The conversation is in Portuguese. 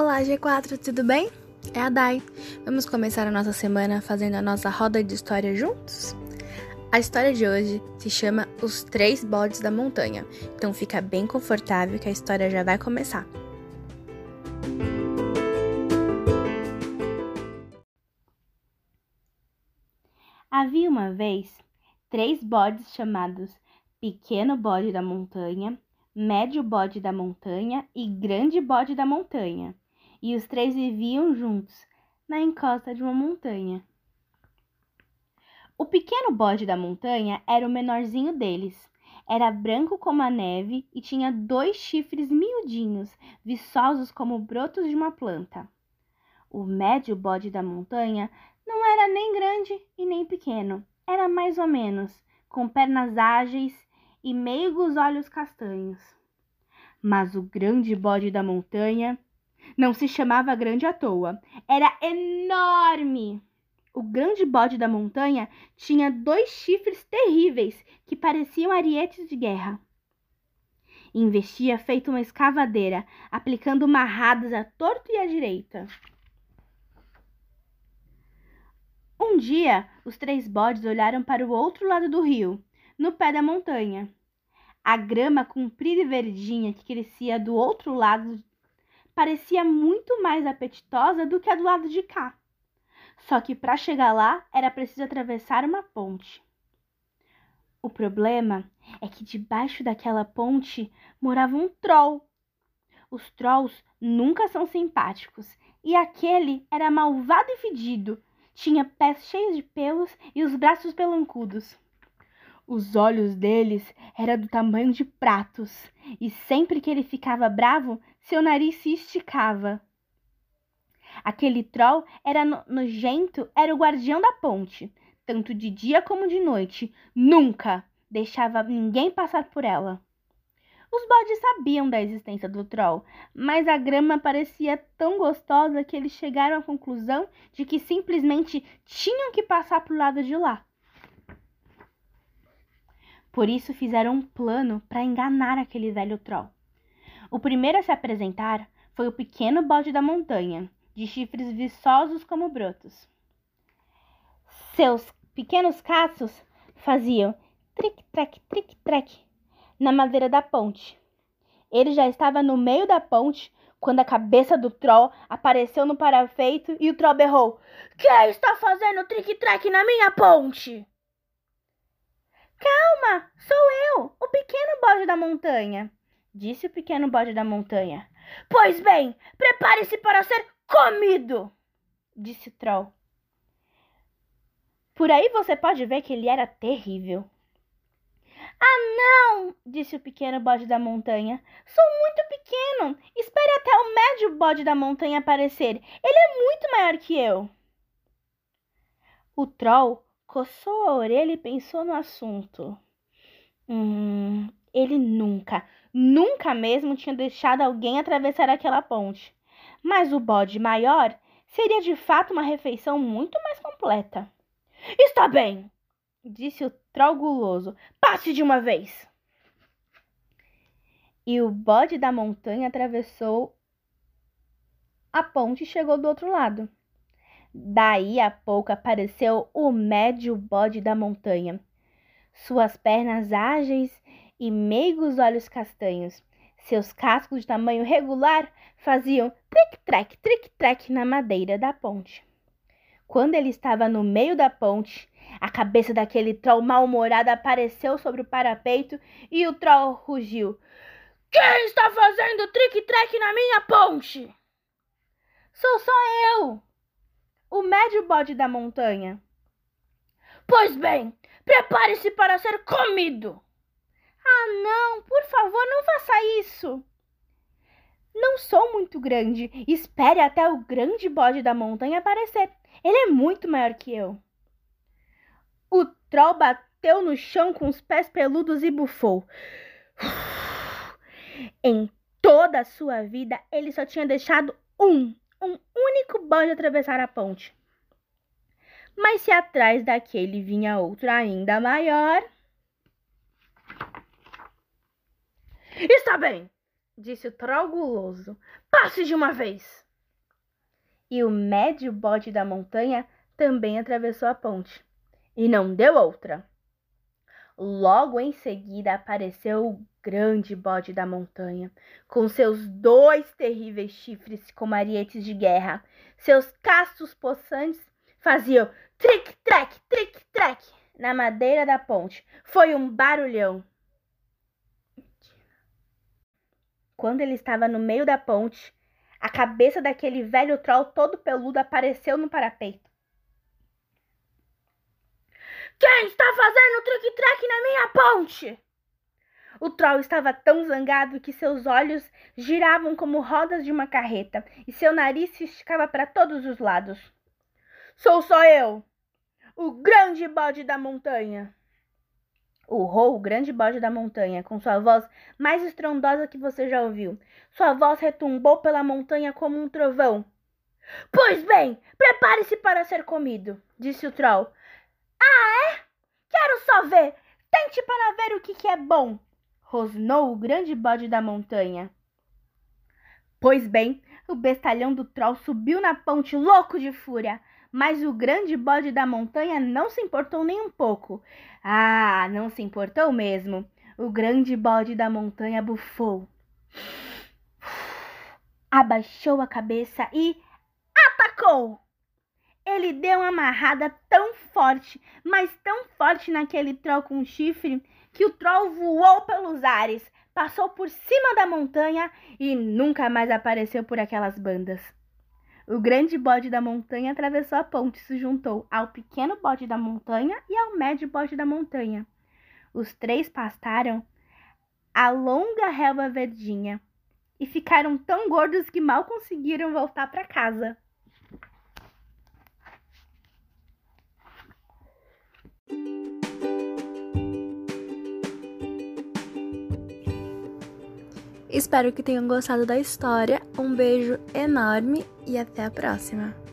Olá, G4, tudo bem? É a Dai. Vamos começar a nossa semana fazendo a nossa roda de história juntos? A história de hoje se chama Os Três Bodes da Montanha, então fica bem confortável que a história já vai começar. Havia uma vez três bodes chamados Pequeno Bode da Montanha, Médio Bode da Montanha e Grande Bode da Montanha, e os três viviam juntos na encosta de uma montanha. O pequeno bode da montanha era o menorzinho deles. Era branco como a neve e tinha dois chifres miudinhos, viçosos como brotos de uma planta. O médio bode da montanha não era nem grande e nem pequeno, era mais ou menos, com pernas ágeis e meigos olhos castanhos. Mas o grande bode da montanha não se chamava grande à toa, era enorme. O grande bode da montanha tinha dois chifres terríveis que pareciam arietes de guerra. Investia feito uma escavadeira, aplicando marradas à torto e à direita. Um dia, os três bodes olharam para o outro lado do rio, no pé da montanha. A grama comprida e verdinha que crescia do outro lado parecia muito mais apetitosa do que a do lado de cá. Só que para chegar lá era preciso atravessar uma ponte. O problema é que debaixo daquela ponte morava um troll. Os trolls nunca são simpáticos e aquele era malvado e fedido. Tinha pés cheios de pelos e os braços pelancudos. Os olhos deles eram do tamanho de pratos, e sempre que ele ficava bravo, seu nariz se esticava. Aquele troll era nojento, era o guardião da ponte, tanto de dia como de noite. Nunca deixava ninguém passar por ela. Os bodes sabiam da existência do troll, mas a grama parecia tão gostosa que eles chegaram à conclusão de que simplesmente tinham que passar para o lado de lá. Por isso fizeram um plano para enganar aquele velho troll. O primeiro a se apresentar foi o pequeno bode da montanha, de chifres viçosos como brotos. Seus pequenos caços faziam tric-trac, tric-trac na madeira da ponte. Ele já estava no meio da ponte quando a cabeça do troll apareceu no parafeito e o troll berrou: Quem está fazendo tric-trac na minha ponte? Calma, sou eu, o pequeno bode da montanha, disse o pequeno bode da montanha. Pois bem, prepare-se para ser comido, disse o troll. Por aí você pode ver que ele era terrível. Ah, não! disse o pequeno bode da montanha. Sou muito pequeno. Espere até o médio bode da montanha aparecer. Ele é muito maior que eu. O troll coçou a orelha e pensou no assunto. Hum, ele nunca, nunca mesmo tinha deixado alguém atravessar aquela ponte. Mas o bode maior seria de fato uma refeição muito mais completa. Está bem, disse o troll guloso. Passe de uma vez. E o bode da montanha atravessou a ponte e chegou do outro lado. Daí a pouco apareceu o médio bode da montanha. Suas pernas ágeis e meigos olhos castanhos. Seus cascos de tamanho regular faziam tric-trac, tric-trac na madeira da ponte. Quando ele estava no meio da ponte, a cabeça daquele troll mal-humorado apareceu sobre o parapeito e o troll rugiu: Quem está fazendo tric-trac na minha ponte? Sou só eu, o médio bode da montanha. Pois bem, prepare-se para ser comido. Ah, não, por favor, não faça isso. Não sou muito grande. Espere até o grande bode da montanha aparecer. Ele é muito maior que eu. O troll bateu no chão com os pés peludos e bufou. Em toda a sua vida, ele só tinha deixado um um único bode atravessar a ponte. Mas se atrás daquele vinha outro ainda maior. Está bem, disse o troll guloso. Passe de uma vez. E o médio bode da montanha também atravessou a ponte. E não deu outra. Logo em seguida apareceu o grande bode da montanha, com seus dois terríveis chifres como arietes de guerra. Seus castos possantes faziam tric-trac, tric-trac na madeira da ponte. Foi um barulhão. Quando ele estava no meio da ponte, a cabeça daquele velho troll todo peludo apareceu no parapeito. Quem está fazendo trick-track na minha ponte? O troll estava tão zangado que seus olhos giravam como rodas de uma carreta e seu nariz se esticava para todos os lados. Sou só eu, o grande bode da montanha. Urrou o grande bode da montanha, com sua voz mais estrondosa que você já ouviu. Sua voz retumbou pela montanha como um trovão. Pois bem, prepare-se para ser comido, disse o troll. Ah, é? Quero só ver. Tente para ver o que, que é bom, rosnou o grande bode da montanha. Pois bem, o bestalhão do troll subiu na ponte louco de fúria. Mas o grande bode da montanha não se importou nem um pouco. Ah, não se importou mesmo. O grande bode da montanha bufou. Abaixou a cabeça e atacou. Ele deu uma amarrada tão forte, mas tão forte naquele troll com chifre, que o troll voou pelos ares, passou por cima da montanha e nunca mais apareceu por aquelas bandas. O grande bode da montanha atravessou a ponte e se juntou ao pequeno bode da montanha e ao médio bode da montanha. Os três pastaram a longa relva verdinha e ficaram tão gordos que mal conseguiram voltar para casa. Espero que tenham gostado da história. Um beijo enorme e até a próxima!